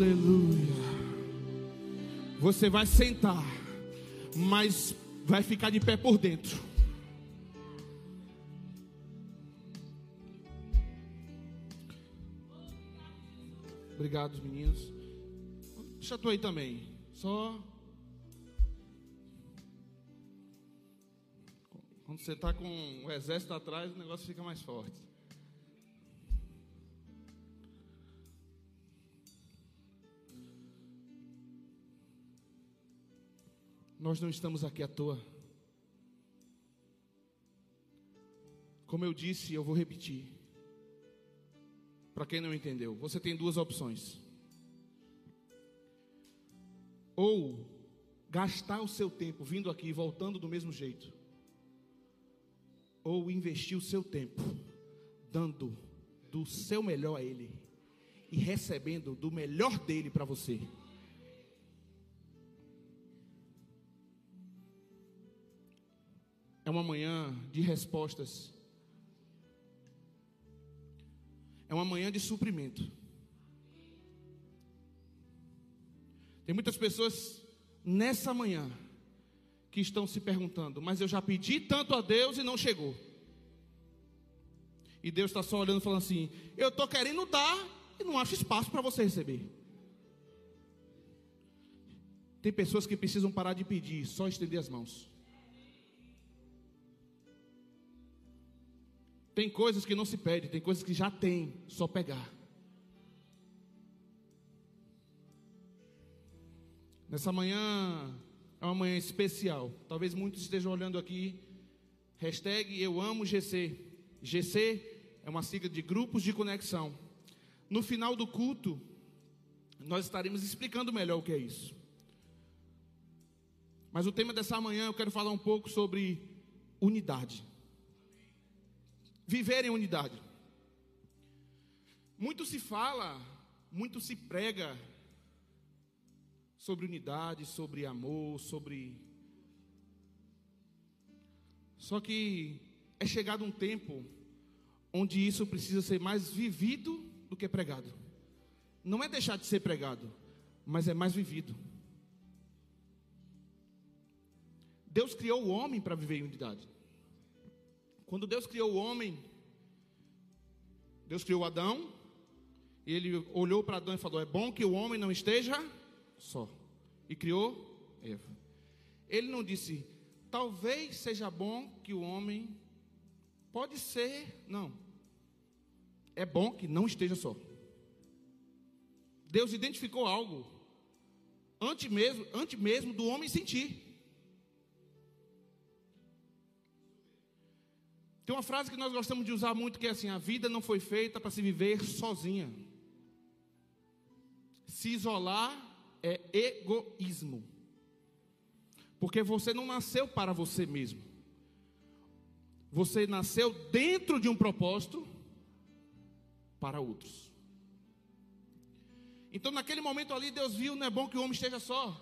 Aleluia. Você vai sentar, mas vai ficar de pé por dentro. Obrigado, meninos. Deixa tu aí também. Só. Quando você está com o exército atrás, o negócio fica mais forte. Nós não estamos aqui à toa. Como eu disse, eu vou repetir. Para quem não entendeu, você tem duas opções. Ou gastar o seu tempo vindo aqui e voltando do mesmo jeito. Ou investir o seu tempo dando do seu melhor a Ele e recebendo do melhor dele para você. É uma manhã de respostas. É uma manhã de suprimento. Tem muitas pessoas nessa manhã que estão se perguntando: mas eu já pedi tanto a Deus e não chegou. E Deus está só olhando falando assim: eu estou querendo dar e não acho espaço para você receber. Tem pessoas que precisam parar de pedir, só estender as mãos. Tem coisas que não se pede, tem coisas que já tem, só pegar. Nessa manhã é uma manhã especial. Talvez muitos estejam olhando aqui. Hashtag eu amo GC. GC é uma sigla de grupos de conexão. No final do culto, nós estaremos explicando melhor o que é isso. Mas o tema dessa manhã eu quero falar um pouco sobre unidade viver em unidade. Muito se fala, muito se prega sobre unidade, sobre amor, sobre. Só que é chegado um tempo onde isso precisa ser mais vivido do que pregado. Não é deixar de ser pregado, mas é mais vivido. Deus criou o homem para viver em unidade. Quando Deus criou o homem, Deus criou Adão, e ele olhou para Adão e falou: É bom que o homem não esteja só. E criou Eva. Ele não disse, talvez seja bom que o homem. Pode ser, não. É bom que não esteja só. Deus identificou algo antes mesmo, antes mesmo do homem sentir. Tem uma frase que nós gostamos de usar muito que é assim: a vida não foi feita para se viver sozinha. Se isolar é egoísmo. Porque você não nasceu para você mesmo. Você nasceu dentro de um propósito para outros. Então, naquele momento ali, Deus viu, não é bom que o homem esteja só.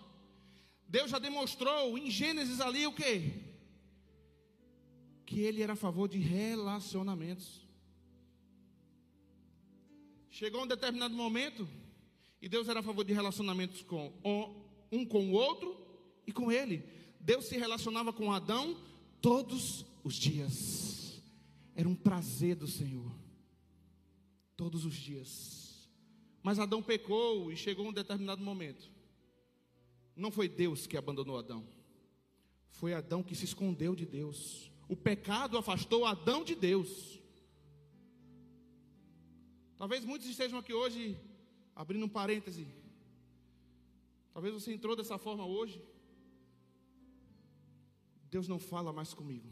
Deus já demonstrou em Gênesis ali o que? Que ele era a favor de relacionamentos. Chegou um determinado momento e Deus era a favor de relacionamentos com um com o outro e com ele. Deus se relacionava com Adão todos os dias. Era um prazer do Senhor. Todos os dias. Mas Adão pecou e chegou um determinado momento. Não foi Deus que abandonou Adão. Foi Adão que se escondeu de Deus. O pecado afastou Adão de Deus. Talvez muitos estejam aqui hoje, abrindo um parêntese. Talvez você entrou dessa forma hoje. Deus não fala mais comigo.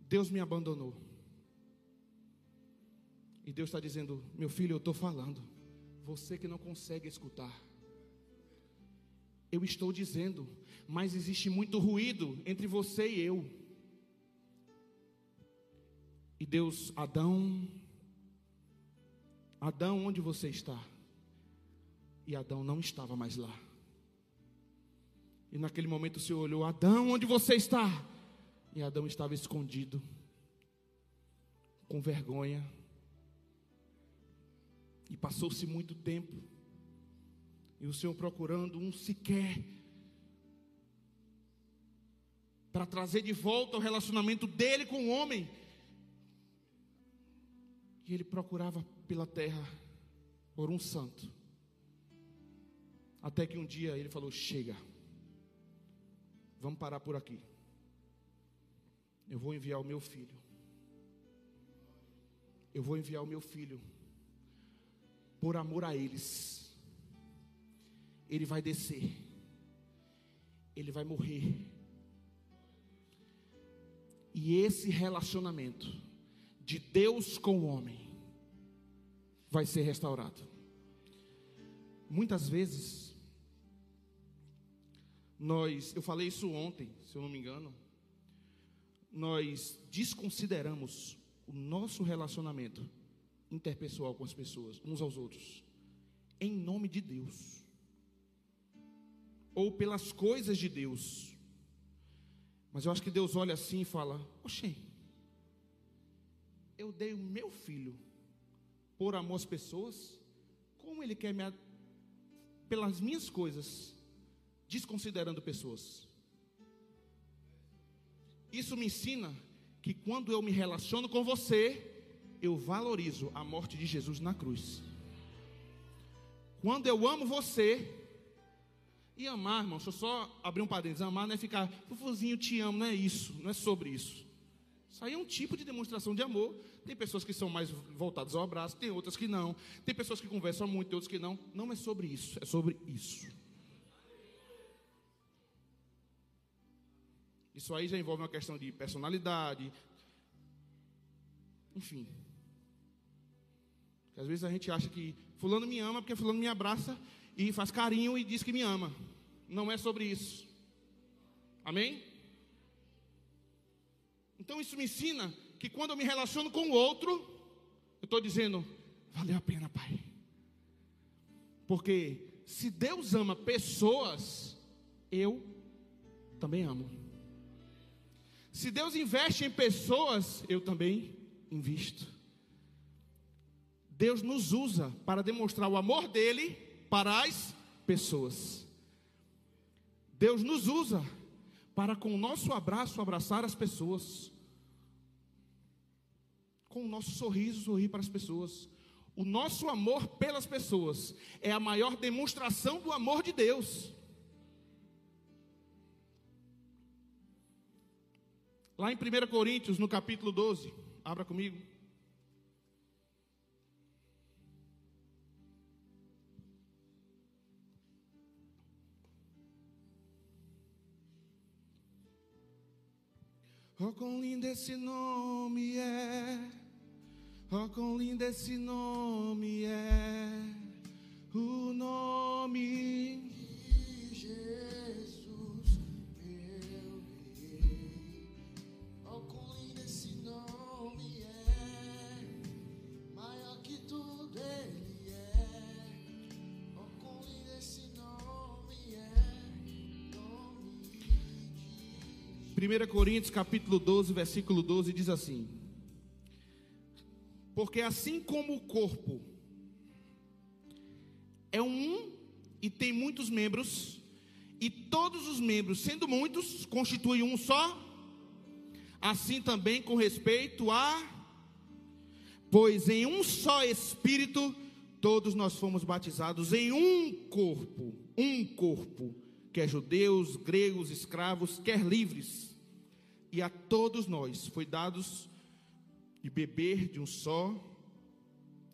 Deus me abandonou. E Deus está dizendo: Meu filho, eu estou falando. Você que não consegue escutar. Eu estou dizendo, mas existe muito ruído entre você e eu. E Deus, Adão, Adão, onde você está? E Adão não estava mais lá. E naquele momento o Senhor olhou: Adão, onde você está? E Adão estava escondido, com vergonha, E passou-se muito tempo. E o Senhor procurando um sequer para trazer de volta o relacionamento dele com o homem. E ele procurava pela terra por um santo. Até que um dia ele falou: Chega, vamos parar por aqui. Eu vou enviar o meu filho. Eu vou enviar o meu filho por amor a eles ele vai descer, ele vai morrer. E esse relacionamento de Deus com o homem vai ser restaurado. Muitas vezes, nós, eu falei isso ontem, se eu não me engano, nós desconsideramos o nosso relacionamento interpessoal com as pessoas, uns aos outros, em nome de Deus ou pelas coisas de Deus. Mas eu acho que Deus olha assim e fala: Oxê, eu dei o meu filho por amor às pessoas, como ele quer me. pelas minhas coisas, desconsiderando pessoas. Isso me ensina que quando eu me relaciono com você, eu valorizo a morte de Jesus na cruz. Quando eu amo você, e amar, irmão, deixa eu só abrir um parênteses. Amar não é ficar, fufuzinho, te amo, não é isso, não é sobre isso. Isso aí é um tipo de demonstração de amor. Tem pessoas que são mais voltadas ao abraço, tem outras que não. Tem pessoas que conversam muito, tem outras que não. Não é sobre isso, é sobre isso. Isso aí já envolve uma questão de personalidade. Enfim. Às vezes a gente acha que fulano me ama porque fulano me abraça e faz carinho e diz que me ama. Não é sobre isso. Amém? Então isso me ensina que quando eu me relaciono com o outro, eu estou dizendo, valeu a pena, Pai. Porque se Deus ama pessoas, eu também amo. Se Deus investe em pessoas, eu também invisto. Deus nos usa para demonstrar o amor dele para as pessoas. Deus nos usa para com o nosso abraço abraçar as pessoas. Com o nosso sorriso sorrir para as pessoas. O nosso amor pelas pessoas é a maior demonstração do amor de Deus. Lá em 1 Coríntios, no capítulo 12, abra comigo. Oh, quão lindo esse nome é. Oh, quão lindo esse nome é. O nome de Jesus, 1 Coríntios capítulo 12, versículo 12 diz assim: Porque assim como o corpo é um e tem muitos membros, e todos os membros, sendo muitos, constituem um só, assim também com respeito a Pois em um só Espírito todos nós fomos batizados em um corpo, um corpo, quer judeus, gregos, escravos, quer livres, e a todos nós foi dados de beber de um só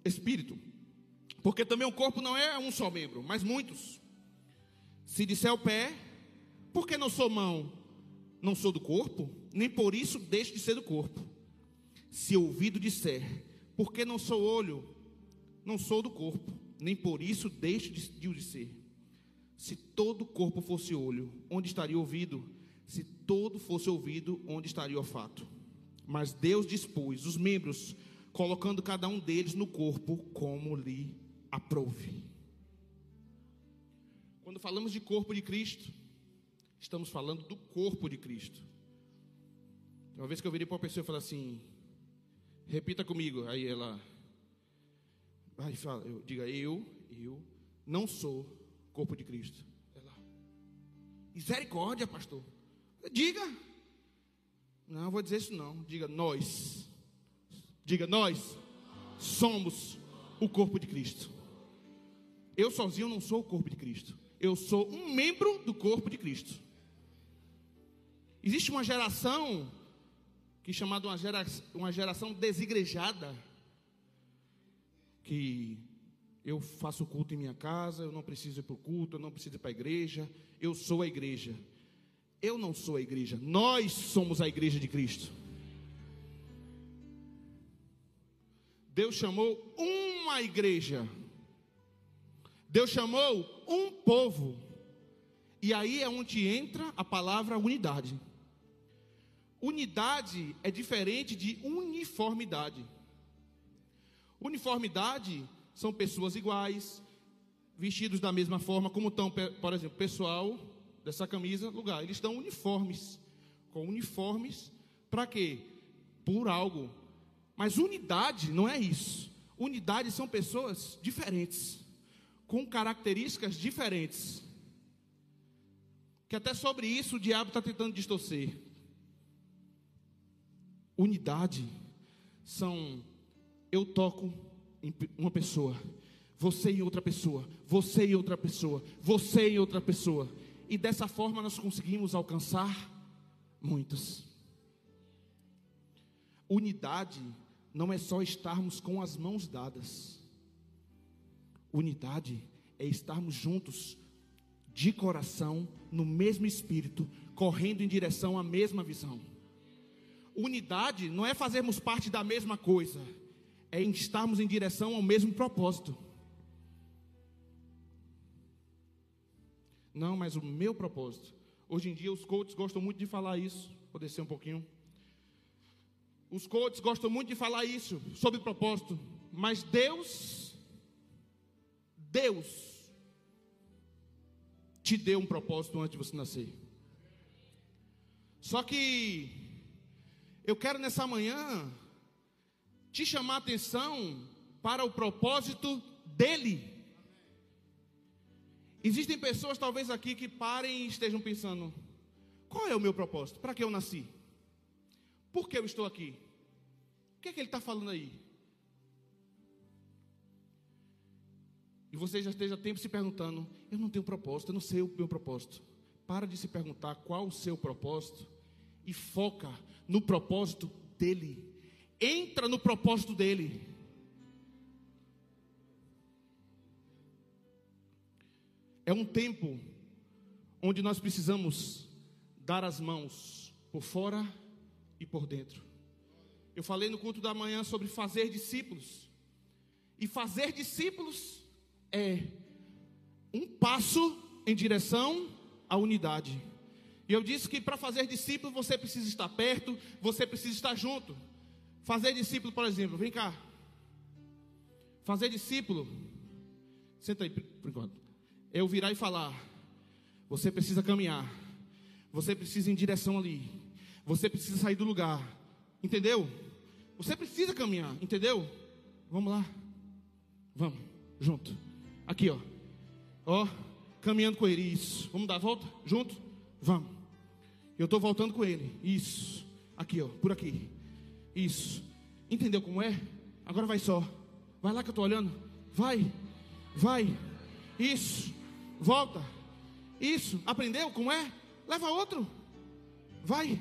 Espírito, porque também o corpo não é um só membro, mas muitos. Se disser o pé, porque não sou mão, não sou do corpo, nem por isso deixo de ser do corpo. Se ouvido disser, porque não sou olho, não sou do corpo, nem por isso deixo de, o de ser. Se todo o corpo fosse olho, onde estaria ouvido? Se todo fosse ouvido, onde estaria o olfato? Mas Deus dispôs os membros, colocando cada um deles no corpo como lhe aprouve. Quando falamos de corpo de Cristo, estamos falando do corpo de Cristo. Uma vez que eu virei para uma pessoa e falei assim: repita comigo. Aí ela, Vai, fala, eu, diga, eu, eu não sou corpo de Cristo. É lá. Misericórdia, pastor. Diga. Não, vou dizer isso não. Diga nós. Diga nós somos o corpo de Cristo. Eu sozinho não sou o corpo de Cristo. Eu sou um membro do corpo de Cristo. Existe uma geração que é chamada uma, gera, uma geração desigrejada, que eu faço culto em minha casa, eu não preciso ir para o culto, eu não preciso ir para a igreja, eu sou a igreja. Eu não sou a igreja, nós somos a igreja de Cristo. Deus chamou uma igreja, Deus chamou um povo, e aí é onde entra a palavra unidade. Unidade é diferente de uniformidade. Uniformidade são pessoas iguais, vestidos da mesma forma, como estão, por exemplo, pessoal dessa camisa, lugar. Eles estão uniformes. Com uniformes, para quê? Por algo. Mas unidade não é isso. Unidade são pessoas diferentes, com características diferentes. Que até sobre isso o diabo está tentando distorcer. Unidade são eu toco em uma pessoa, você em outra pessoa, você em outra pessoa, você em outra pessoa. E dessa forma nós conseguimos alcançar muitos. Unidade não é só estarmos com as mãos dadas. Unidade é estarmos juntos, de coração, no mesmo espírito, correndo em direção à mesma visão. Unidade não é fazermos parte da mesma coisa, é estarmos em direção ao mesmo propósito. Não, mas o meu propósito. Hoje em dia os coaches gostam muito de falar isso. Vou descer um pouquinho. Os coaches gostam muito de falar isso sobre propósito. Mas Deus, Deus, te deu um propósito antes de você nascer. Só que eu quero nessa manhã te chamar a atenção para o propósito dele. Existem pessoas, talvez aqui, que parem e estejam pensando: qual é o meu propósito? Para que eu nasci? Por que eu estou aqui? O que é que ele está falando aí? E você já esteja tempo se perguntando: eu não tenho propósito, eu não sei o meu propósito. Para de se perguntar qual o seu propósito e foca no propósito dele. Entra no propósito dele. É um tempo onde nós precisamos dar as mãos por fora e por dentro. Eu falei no culto da manhã sobre fazer discípulos. E fazer discípulos é um passo em direção à unidade. E eu disse que para fazer discípulo você precisa estar perto, você precisa estar junto. Fazer discípulo, por exemplo, vem cá. Fazer discípulo, senta aí por enquanto. Eu virar e falar: você precisa caminhar, você precisa ir em direção ali, você precisa sair do lugar, entendeu? Você precisa caminhar, entendeu? Vamos lá, vamos, junto, aqui ó, ó, caminhando com ele, isso, vamos dar a volta, junto, vamos, eu estou voltando com ele, isso, aqui ó, por aqui, isso, entendeu como é? Agora vai só, vai lá que eu estou olhando, vai, vai, isso, volta. Isso, aprendeu como é? Leva outro. Vai.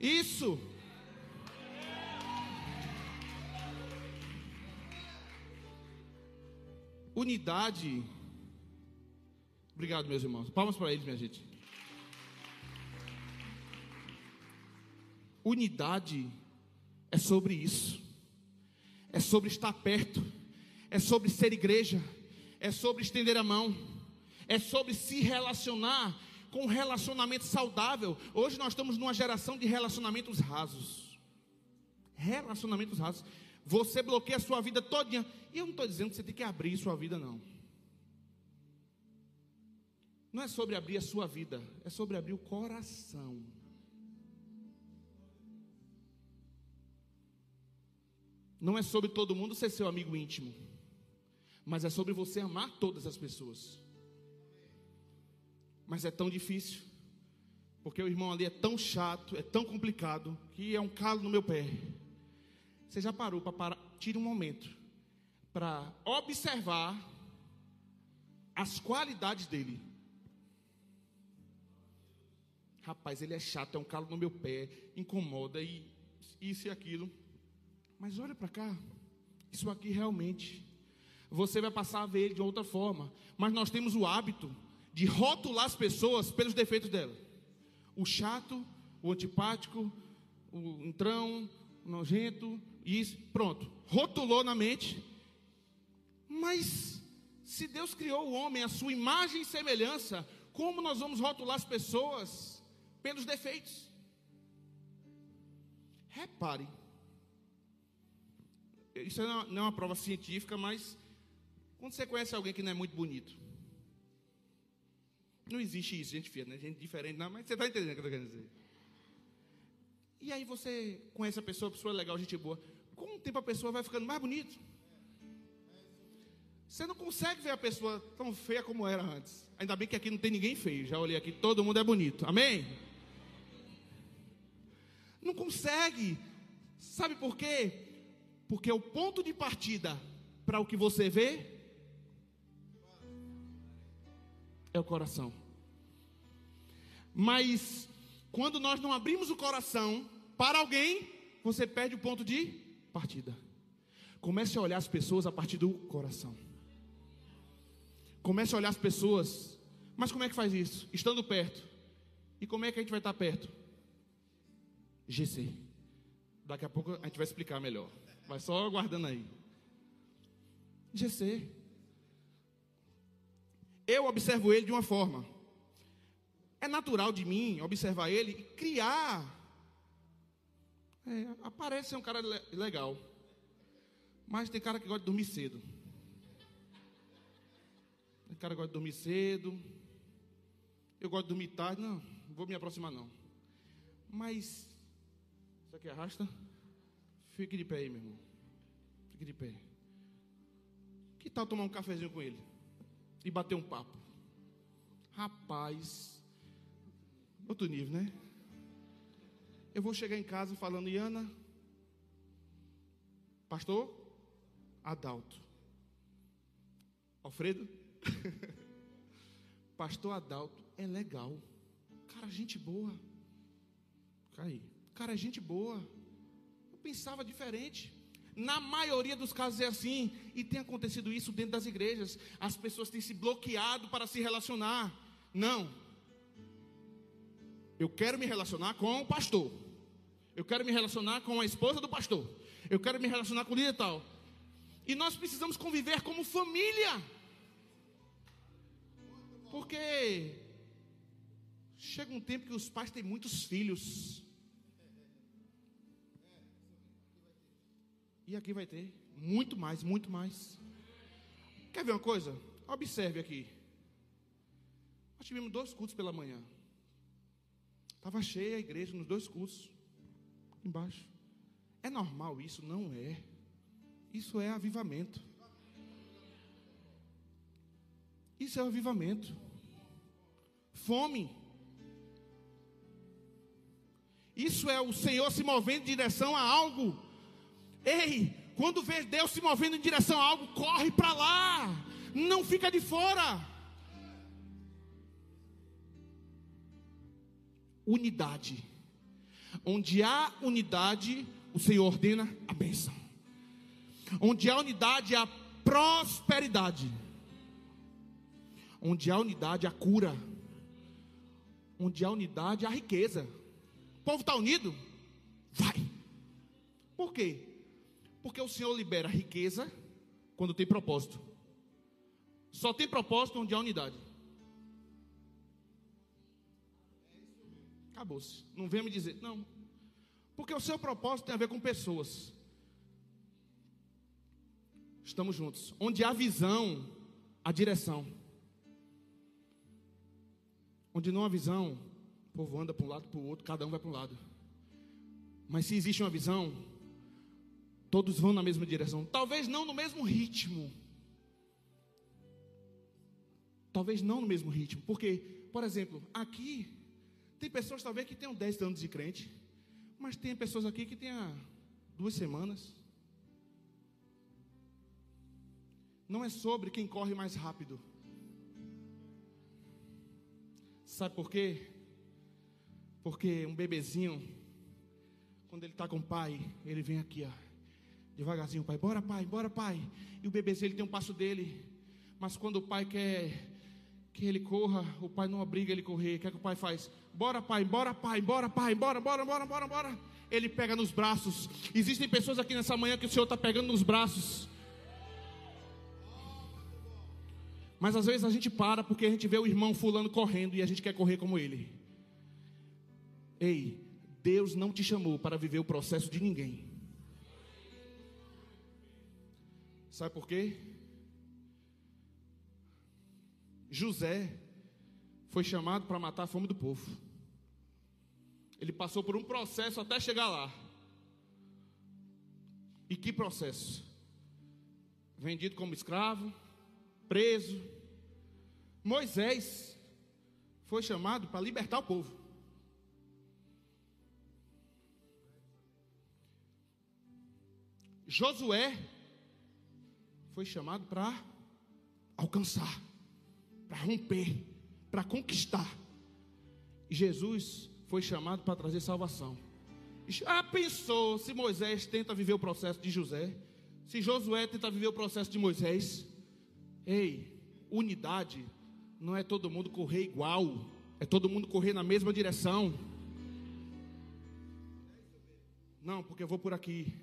Isso. Unidade. Obrigado, meus irmãos. Palmas para eles, minha gente. Unidade é sobre isso. É sobre estar perto. É sobre ser igreja. É sobre estender a mão é sobre se relacionar com um relacionamento saudável. Hoje nós estamos numa geração de relacionamentos rasos. Relacionamentos rasos. Você bloqueia a sua vida todinha. E eu não estou dizendo que você tem que abrir sua vida, não. Não é sobre abrir a sua vida, é sobre abrir o coração. Não é sobre todo mundo ser seu amigo íntimo. mas é sobre você amar todas as pessoas. Mas é tão difícil, porque o irmão ali é tão chato, é tão complicado, que é um calo no meu pé. Você já parou para parar? Tire um momento para observar as qualidades dele. Rapaz, ele é chato, é um calo no meu pé, incomoda e isso e aquilo. Mas olha para cá, isso aqui realmente, você vai passar a ver ele de outra forma. Mas nós temos o hábito de rotular as pessoas pelos defeitos dela. O chato, o antipático, o entrão, o nojento, isso, pronto. Rotulou na mente. Mas se Deus criou o homem à sua imagem e semelhança, como nós vamos rotular as pessoas pelos defeitos? Repare. Isso não é uma prova científica, mas quando você conhece alguém que não é muito bonito, não existe isso, gente feia, né? Gente diferente, não, mas você está entendendo o que eu estou querendo dizer. E aí você conhece a pessoa, a pessoa é legal, gente boa. Com o tempo a pessoa vai ficando mais bonita. Você não consegue ver a pessoa tão feia como era antes. Ainda bem que aqui não tem ninguém feio. Já olhei aqui, todo mundo é bonito. Amém? Não consegue. Sabe por quê? Porque o ponto de partida para o que você vê é o coração. Mas quando nós não abrimos o coração para alguém, você perde o ponto de partida. Comece a olhar as pessoas a partir do coração. Comece a olhar as pessoas. Mas como é que faz isso? Estando perto. E como é que a gente vai estar perto? GC. Daqui a pouco a gente vai explicar melhor. Vai só aguardando aí. GC. Eu observo ele de uma forma. É natural de mim observar ele e criar. É, aparece ser um cara legal. Mas tem cara que gosta de dormir cedo. Tem cara que gosta de dormir cedo. Eu gosto de dormir tarde. Não vou me aproximar não. Mas isso aqui arrasta? Fique de pé aí, meu irmão. Fique de pé. Que tal tomar um cafezinho com ele? E bater um papo? Rapaz, outro nível, né? Eu vou chegar em casa falando, Iana, pastor Adalto, Alfredo, pastor Adalto é legal, cara, gente boa, cai. Cara, é gente boa. Eu pensava diferente. Na maioria dos casos é assim, e tem acontecido isso dentro das igrejas. As pessoas têm se bloqueado para se relacionar. Não. Eu quero me relacionar com o pastor. Eu quero me relacionar com a esposa do pastor. Eu quero me relacionar com o líder tal. E nós precisamos conviver como família. Porque chega um tempo que os pais têm muitos filhos. E aqui vai ter muito mais, muito mais. Quer ver uma coisa? Observe aqui. Nós tivemos dois cultos pela manhã. Estava cheia a igreja nos dois cultos. Embaixo. É normal isso? Não é. Isso é avivamento. Isso é avivamento. Fome. Isso é o Senhor se movendo em direção a algo Ei, quando vê Deus se movendo em direção a algo, corre para lá. Não fica de fora. Unidade. Onde há unidade, o Senhor ordena a bênção. Onde há unidade, há prosperidade. Onde há unidade, há cura. Onde há unidade, há riqueza. O povo está unido? Vai. Por quê? Porque o Senhor libera riqueza quando tem propósito. Só tem propósito onde há unidade. Acabou-se. Não venha me dizer, não. Porque o seu propósito tem a ver com pessoas. Estamos juntos. Onde há visão, há direção. Onde não há visão, o povo anda para um lado para o outro, cada um vai para um lado. Mas se existe uma visão, Todos vão na mesma direção. Talvez não no mesmo ritmo. Talvez não no mesmo ritmo. Porque, por exemplo, aqui, tem pessoas talvez que tenham 10 anos de crente, mas tem pessoas aqui que tenham duas semanas. Não é sobre quem corre mais rápido. Sabe por quê? Porque um bebezinho, quando ele está com o pai, ele vem aqui, ó, devagarzinho, pai, bora pai, bora pai. E o bebezinho ele tem um passo dele, mas quando o pai quer que ele corra, o pai não obriga ele a correr. O que é que o pai faz? Bora, pai, bora, pai, bora, pai, bora, bora, bora, bora, bora. Ele pega nos braços. Existem pessoas aqui nessa manhã que o Senhor está pegando nos braços. Mas às vezes a gente para porque a gente vê o irmão fulano correndo e a gente quer correr como ele. Ei, Deus não te chamou para viver o processo de ninguém. Sabe por quê? José foi chamado para matar a fome do povo. Ele passou por um processo até chegar lá. E que processo? Vendido como escravo, preso. Moisés foi chamado para libertar o povo. Josué foi chamado para alcançar para romper, para conquistar. Jesus foi chamado para trazer salvação. Já pensou se Moisés tenta viver o processo de José? Se Josué tenta viver o processo de Moisés? Ei, unidade não é todo mundo correr igual, é todo mundo correr na mesma direção. Não, porque eu vou por aqui.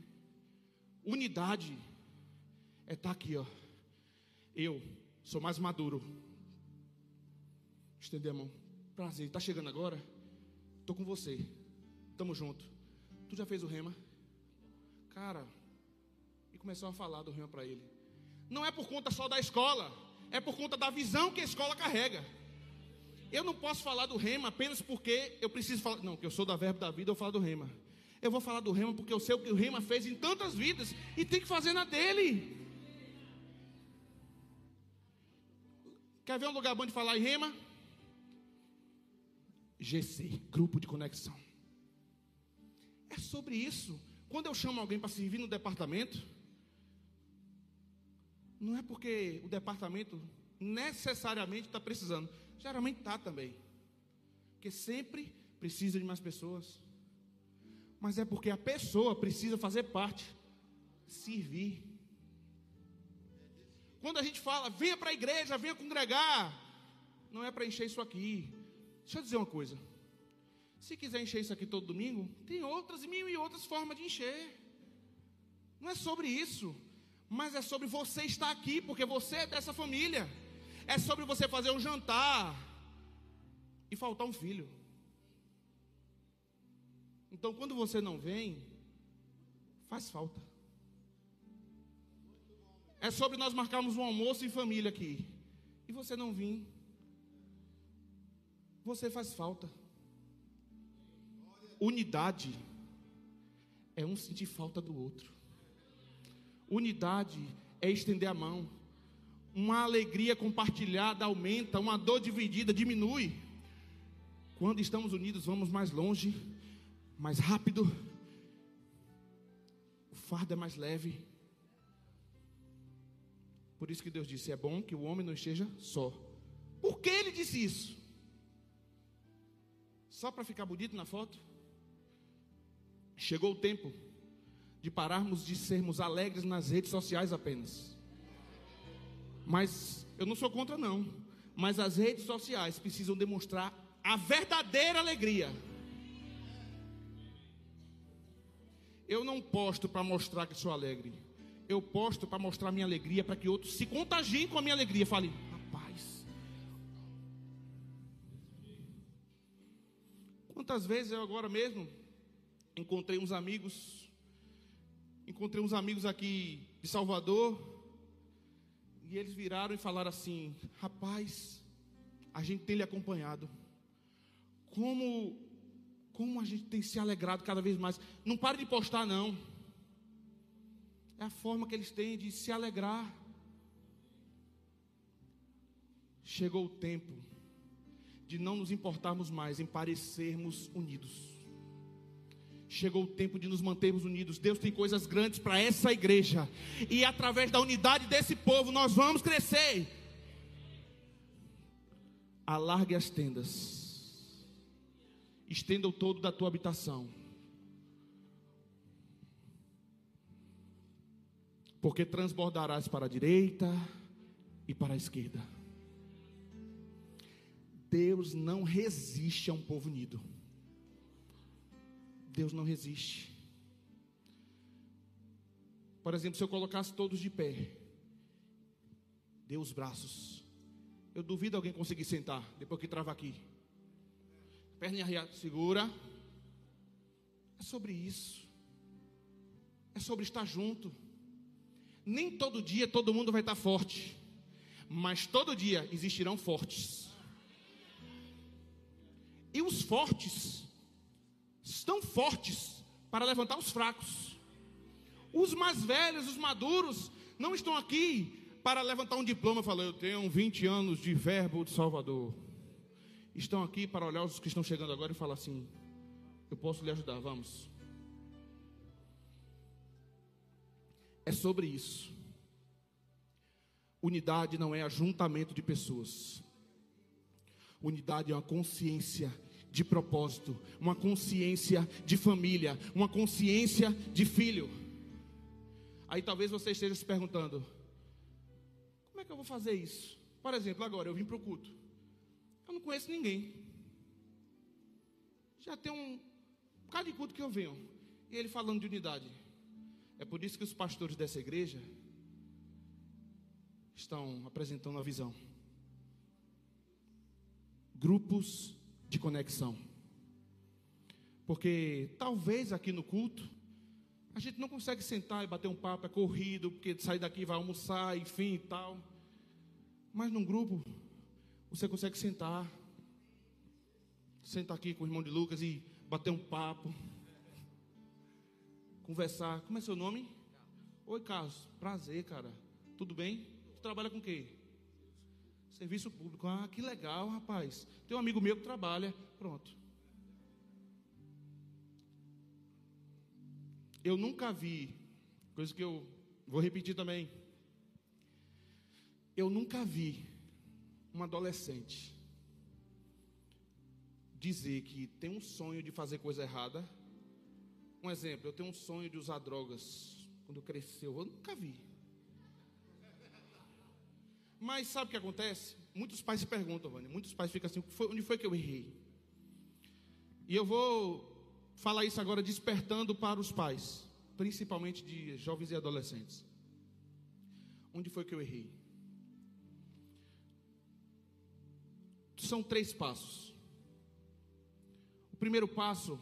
Unidade é estar tá aqui, ó. Eu sou mais maduro, Estender a mão. Prazer, está chegando agora? Estou com você. Tamo junto. Tu já fez o rema? Cara, e começou a falar do rema para ele. Não é por conta só da escola, é por conta da visão que a escola carrega. Eu não posso falar do rema apenas porque eu preciso falar. Não, que eu sou da verbo da vida, eu falo do rema. Eu vou falar do rema porque eu sei o que o rema fez em tantas vidas e tem que fazer na dele. Quer ver um lugar bom de falar em rema? GC, grupo de conexão. É sobre isso. Quando eu chamo alguém para servir no departamento, não é porque o departamento necessariamente está precisando, geralmente está também, porque sempre precisa de mais pessoas, mas é porque a pessoa precisa fazer parte, servir. Quando a gente fala, venha para a igreja, venha congregar, não é para encher isso aqui, Deixa eu dizer uma coisa. Se quiser encher isso aqui todo domingo, tem outras mil e outras formas de encher. Não é sobre isso, mas é sobre você estar aqui, porque você é dessa família. É sobre você fazer um jantar e faltar um filho. Então, quando você não vem, faz falta. É sobre nós marcarmos um almoço em família aqui e você não vir você faz falta. Unidade é um sentir falta do outro. Unidade é estender a mão. Uma alegria compartilhada aumenta, uma dor dividida diminui. Quando estamos unidos, vamos mais longe, mais rápido. O fardo é mais leve. Por isso que Deus disse: é bom que o homem não esteja só. Por que ele disse isso? Só para ficar bonito na foto? Chegou o tempo de pararmos de sermos alegres nas redes sociais apenas. Mas eu não sou contra não, mas as redes sociais precisam demonstrar a verdadeira alegria. Eu não posto para mostrar que sou alegre. Eu posto para mostrar minha alegria para que outros se contagiem com a minha alegria. Fale, Quantas vezes eu agora mesmo encontrei uns amigos, encontrei uns amigos aqui de Salvador, e eles viraram e falaram assim: rapaz, a gente tem lhe acompanhado. Como, como a gente tem se alegrado cada vez mais. Não pare de postar, não. É a forma que eles têm de se alegrar. chegou o tempo de não nos importarmos mais em parecermos unidos. Chegou o tempo de nos mantermos unidos. Deus tem coisas grandes para essa igreja. E através da unidade desse povo nós vamos crescer. Alargue as tendas. Estenda o todo da tua habitação. Porque transbordarás para a direita e para a esquerda. Deus não resiste a um povo unido. Deus não resiste. Por exemplo, se eu colocasse todos de pé, dê os braços. Eu duvido alguém conseguir sentar depois que trava aqui. Perna arreada, segura. É sobre isso. É sobre estar junto. Nem todo dia todo mundo vai estar forte, mas todo dia existirão fortes. E os fortes estão fortes para levantar os fracos. Os mais velhos, os maduros, não estão aqui para levantar um diploma e falar, eu tenho 20 anos de verbo de Salvador. Estão aqui para olhar os que estão chegando agora e falar assim: eu posso lhe ajudar, vamos. É sobre isso. Unidade não é ajuntamento de pessoas. Unidade é uma consciência de propósito, uma consciência de família, uma consciência de filho. Aí talvez você esteja se perguntando: como é que eu vou fazer isso? Por exemplo, agora eu vim para o culto, eu não conheço ninguém. Já tem um bocado de culto que eu venho, e ele falando de unidade. É por isso que os pastores dessa igreja estão apresentando a visão. Grupos de conexão. Porque talvez aqui no culto, a gente não consegue sentar e bater um papo, é corrido, porque sair daqui vai almoçar, enfim e tal. Mas num grupo, você consegue sentar, sentar aqui com o irmão de Lucas e bater um papo, conversar. Como é seu nome? Oi, Carlos. Prazer, cara. Tudo bem? Tu trabalha com o quê? Serviço público. Ah, que legal, rapaz. Tem um amigo meu que trabalha. Pronto. Eu nunca vi, coisa que eu vou repetir também. Eu nunca vi um adolescente dizer que tem um sonho de fazer coisa errada. Um exemplo, eu tenho um sonho de usar drogas quando cresceu. Eu nunca vi. Mas sabe o que acontece? Muitos pais se perguntam, Vânia, muitos pais ficam assim, onde foi que eu errei? E eu vou falar isso agora despertando para os pais, principalmente de jovens e adolescentes. Onde foi que eu errei? São três passos. O primeiro passo,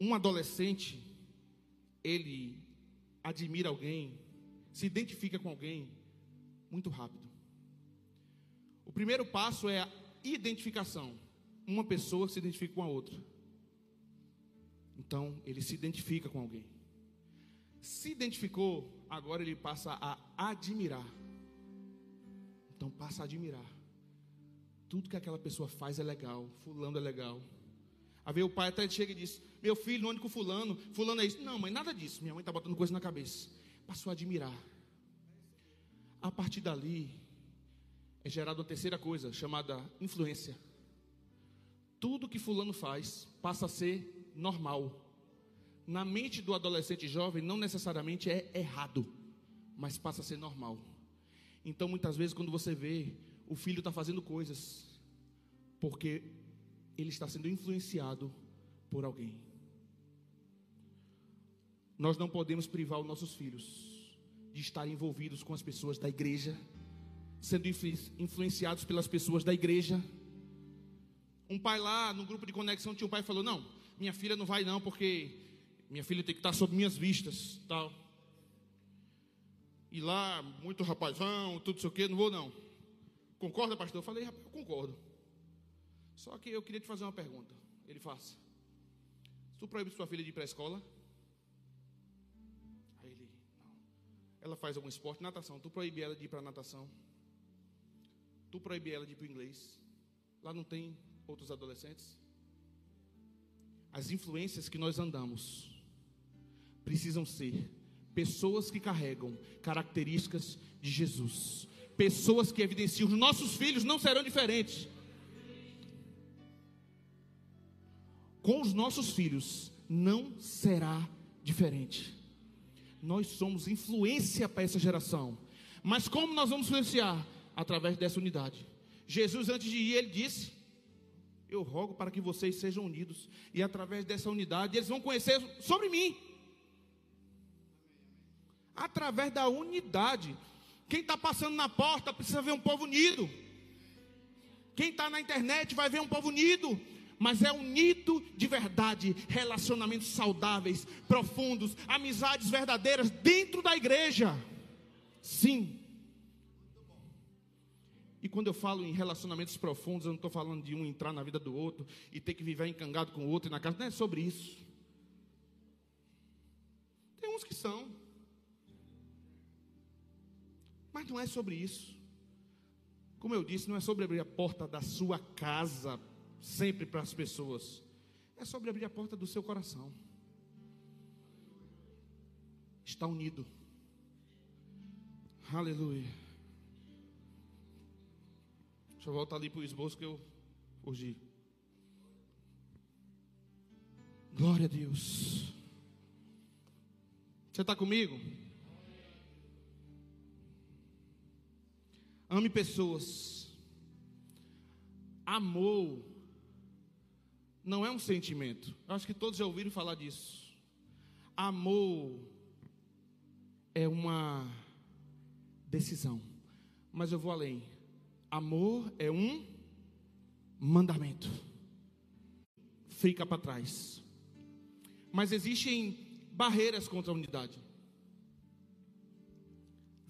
um adolescente, ele admira alguém, se identifica com alguém muito rápido. O primeiro passo é a identificação. Uma pessoa se identifica com a outra. Então, ele se identifica com alguém. Se identificou, agora ele passa a admirar. Então, passa a admirar. Tudo que aquela pessoa faz é legal. Fulano é legal. Aí o pai até chega e diz: Meu filho, onde com fulano? Fulano é isso. Não, mãe, nada disso. Minha mãe está botando coisa na cabeça. Passou a admirar. A partir dali, é gerada uma terceira coisa, chamada influência. Tudo que fulano faz passa a ser normal. Na mente do adolescente jovem, não necessariamente é errado, mas passa a ser normal. Então, muitas vezes, quando você vê, o filho está fazendo coisas, porque ele está sendo influenciado por alguém. Nós não podemos privar os nossos filhos de estar envolvidos com as pessoas da igreja, sendo influenciados pelas pessoas da igreja. Um pai lá no grupo de conexão tinha um pai que falou: Não, minha filha não vai não, porque minha filha tem que estar sob minhas vistas, tal. E lá, muito rapazão, tudo isso aqui, não vou não. Concorda, pastor? Eu falei, eu concordo. Só que eu queria te fazer uma pergunta. Ele faça. Tu proíbe sua filha de ir para a escola? Ela faz algum esporte, natação. Tu proíbe ela de ir para natação? tu proíbe ela de ir para o inglês. Lá não tem outros adolescentes. As influências que nós andamos precisam ser pessoas que carregam características de Jesus. Pessoas que evidenciam, os nossos filhos não serão diferentes. Com os nossos filhos não será diferente. Nós somos influência para essa geração. Mas como nós vamos influenciar? Através dessa unidade. Jesus, antes de ir, ele disse: Eu rogo para que vocês sejam unidos. E através dessa unidade, eles vão conhecer sobre mim. Através da unidade. Quem está passando na porta precisa ver um povo unido. Quem está na internet vai ver um povo unido mas é unido de verdade, relacionamentos saudáveis, profundos, amizades verdadeiras dentro da igreja. Sim. E quando eu falo em relacionamentos profundos, eu não estou falando de um entrar na vida do outro e ter que viver encangado com o outro e na casa. Não é sobre isso. Tem uns que são. Mas não é sobre isso. Como eu disse, não é sobre abrir a porta da sua casa sempre para as pessoas. É sobre abrir a porta do seu coração. Está unido. Aleluia. Deixa eu voltar ali para o esboço que eu fugi. Glória a Deus. Você está comigo? Ame pessoas. Amor não é um sentimento. Eu acho que todos já ouviram falar disso. Amor é uma decisão. Mas eu vou além. Amor é um mandamento. Fica para trás. Mas existem barreiras contra a unidade.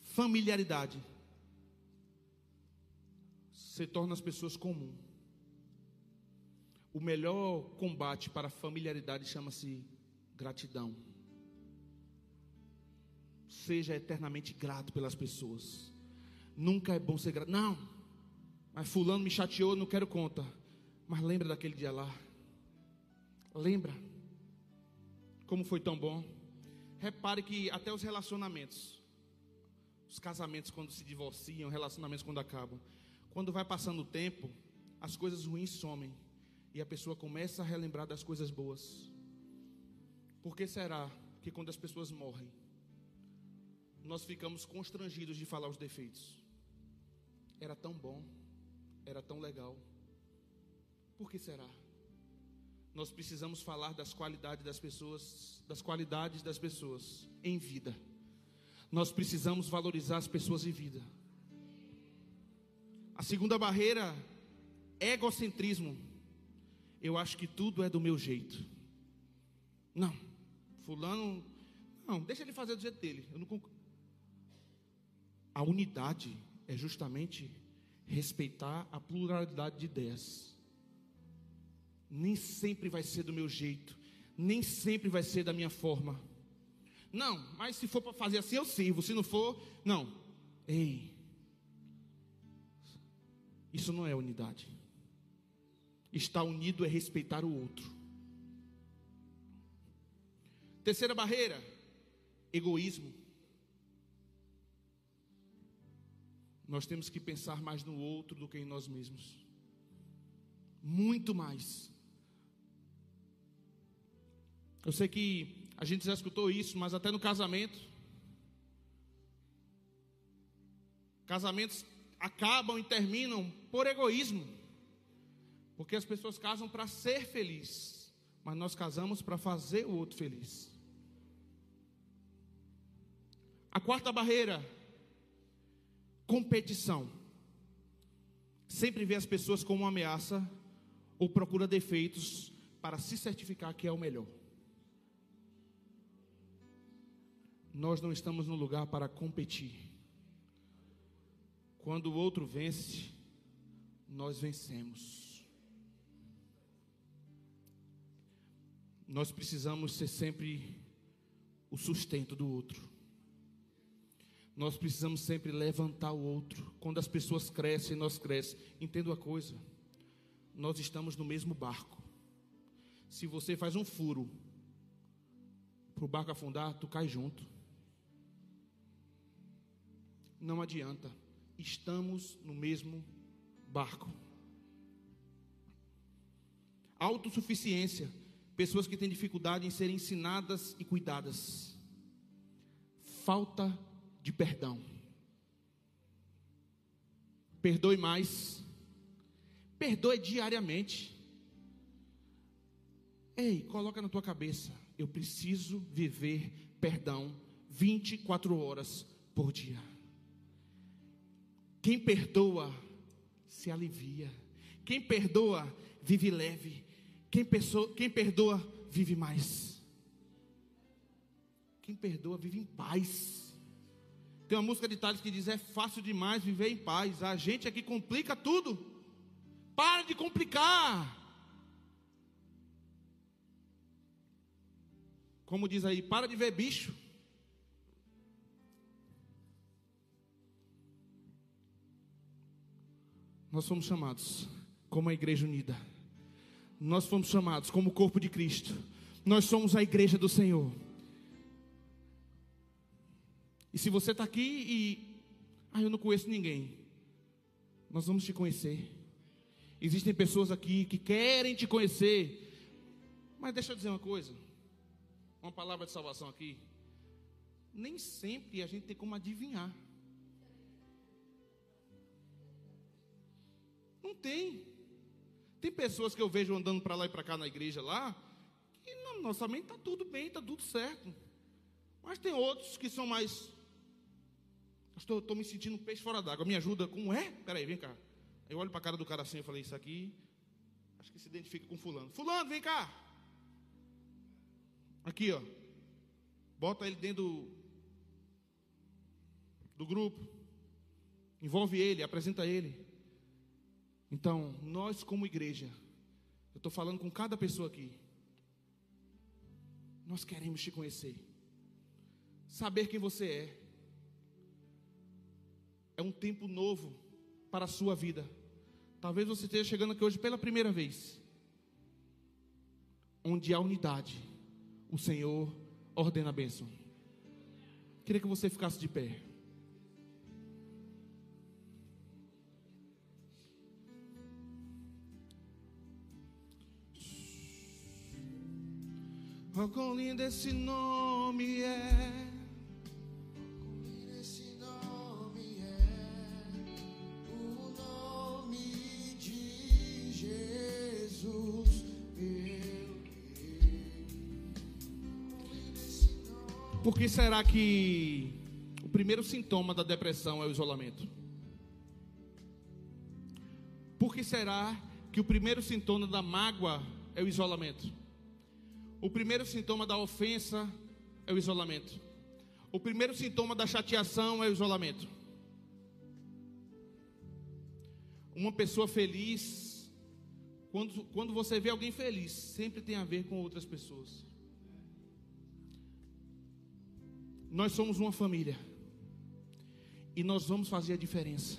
Familiaridade. Você torna as pessoas comuns. O melhor combate para a familiaridade chama-se gratidão. Seja eternamente grato pelas pessoas. Nunca é bom ser grato. Não, mas Fulano me chateou, não quero conta. Mas lembra daquele dia lá. Lembra como foi tão bom. Repare que até os relacionamentos, os casamentos quando se divorciam, relacionamentos quando acabam, quando vai passando o tempo, as coisas ruins somem e a pessoa começa a relembrar das coisas boas. Por que será que quando as pessoas morrem, nós ficamos constrangidos de falar os defeitos? Era tão bom, era tão legal. Por que será? Nós precisamos falar das qualidades das pessoas, das qualidades das pessoas em vida. Nós precisamos valorizar as pessoas em vida. A segunda barreira, egocentrismo eu acho que tudo é do meu jeito. Não, fulano, não, deixa ele fazer do jeito dele. Eu não A unidade é justamente respeitar a pluralidade de ideias. Nem sempre vai ser do meu jeito, nem sempre vai ser da minha forma. Não, mas se for para fazer assim eu sirvo, se não for, não. Ei, isso não é unidade. Estar unido é respeitar o outro. Terceira barreira: egoísmo. Nós temos que pensar mais no outro do que em nós mesmos. Muito mais. Eu sei que a gente já escutou isso, mas até no casamento. Casamentos acabam e terminam por egoísmo. Porque as pessoas casam para ser feliz, mas nós casamos para fazer o outro feliz. A quarta barreira, competição. Sempre vê as pessoas como uma ameaça ou procura defeitos para se certificar que é o melhor. Nós não estamos no lugar para competir. Quando o outro vence, nós vencemos. Nós precisamos ser sempre o sustento do outro. Nós precisamos sempre levantar o outro. Quando as pessoas crescem, nós crescemos. Entenda uma coisa: nós estamos no mesmo barco. Se você faz um furo para o barco afundar, tu cai junto. Não adianta. Estamos no mesmo barco. Autossuficiência. Pessoas que têm dificuldade em serem ensinadas e cuidadas. Falta de perdão. Perdoe mais. Perdoe diariamente. Ei, coloca na tua cabeça. Eu preciso viver perdão 24 horas por dia. Quem perdoa se alivia. Quem perdoa vive leve. Quem, quem perdoa vive mais. Quem perdoa vive em paz. Tem uma música de Tales que diz: É fácil demais viver em paz. A gente aqui complica tudo. Para de complicar. Como diz aí, para de ver bicho. Nós somos chamados como a igreja unida. Nós fomos chamados como corpo de Cristo. Nós somos a igreja do Senhor. E se você está aqui e. Ah, eu não conheço ninguém. Nós vamos te conhecer. Existem pessoas aqui que querem te conhecer. Mas deixa eu dizer uma coisa. Uma palavra de salvação aqui. Nem sempre a gente tem como adivinhar. Não tem. Tem pessoas que eu vejo andando para lá e para cá na igreja lá, que na nossa mente está tudo bem, está tudo certo. Mas tem outros que são mais. Estou, estou me sentindo um peixe fora d'água. Me ajuda? Como é? Peraí, vem cá. Eu olho para a cara do cara assim e falei: Isso aqui, acho que se identifica com Fulano. Fulano, vem cá. Aqui, ó. Bota ele dentro do, do grupo. Envolve ele, apresenta ele. Então, nós como igreja, eu estou falando com cada pessoa aqui. Nós queremos te conhecer, saber quem você é. É um tempo novo para a sua vida. Talvez você esteja chegando aqui hoje pela primeira vez. Onde há unidade, o Senhor ordena a bênção. Queria que você ficasse de pé. Oh, quão lindo esse nome é. Por que será que o primeiro sintoma da depressão é o isolamento? Por que será que o primeiro sintoma da mágoa é o isolamento? O primeiro sintoma da ofensa é o isolamento. O primeiro sintoma da chateação é o isolamento. Uma pessoa feliz, quando, quando você vê alguém feliz, sempre tem a ver com outras pessoas. Nós somos uma família. E nós vamos fazer a diferença.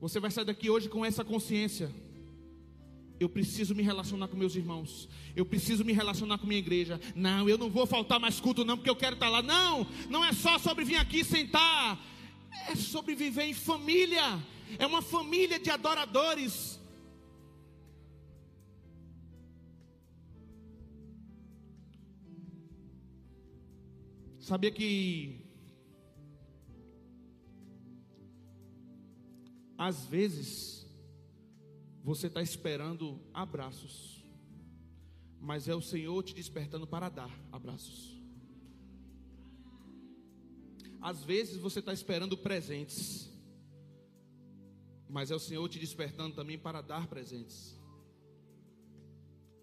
Você vai sair daqui hoje com essa consciência. Eu preciso me relacionar com meus irmãos. Eu preciso me relacionar com minha igreja. Não, eu não vou faltar mais culto, não, porque eu quero estar lá. Não, não é só sobre vir aqui sentar. É sobre viver em família. É uma família de adoradores. Sabia que às vezes você está esperando abraços, mas é o Senhor te despertando para dar abraços. Às vezes você está esperando presentes, mas é o Senhor te despertando também para dar presentes.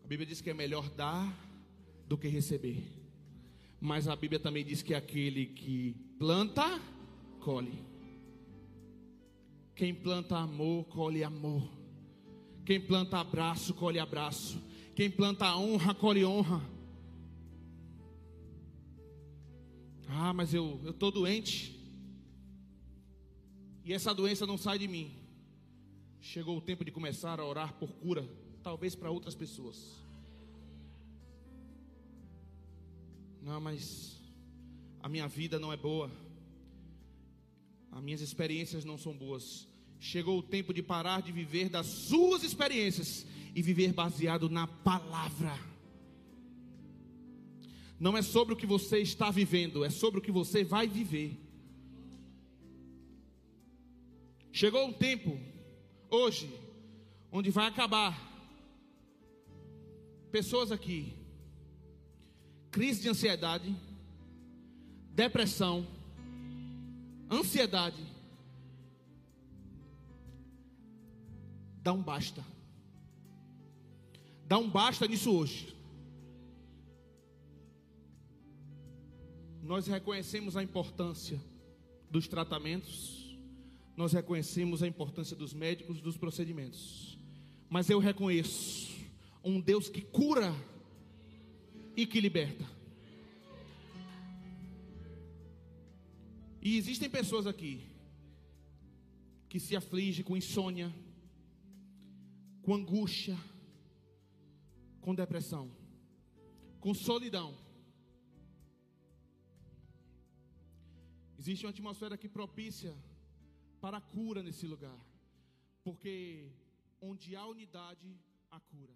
A Bíblia diz que é melhor dar do que receber, mas a Bíblia também diz que aquele que planta, colhe. Quem planta amor, colhe amor. Quem planta abraço, colhe abraço. Quem planta honra, colhe honra. Ah, mas eu tô doente. E essa doença não sai de mim. Chegou o tempo de começar a orar por cura, talvez para outras pessoas. Não, mas a minha vida não é boa. As minhas experiências não são boas. Chegou o tempo de parar de viver das suas experiências e viver baseado na palavra. Não é sobre o que você está vivendo, é sobre o que você vai viver. Chegou um tempo, hoje, onde vai acabar. Pessoas aqui, crise de ansiedade, depressão, ansiedade. Dá um basta. Dá um basta nisso hoje. Nós reconhecemos a importância dos tratamentos, nós reconhecemos a importância dos médicos, dos procedimentos, mas eu reconheço um Deus que cura e que liberta. E existem pessoas aqui que se afligem com insônia, com angústia, com depressão, com solidão. Existe uma atmosfera aqui propícia para a cura nesse lugar, porque onde há unidade, há cura.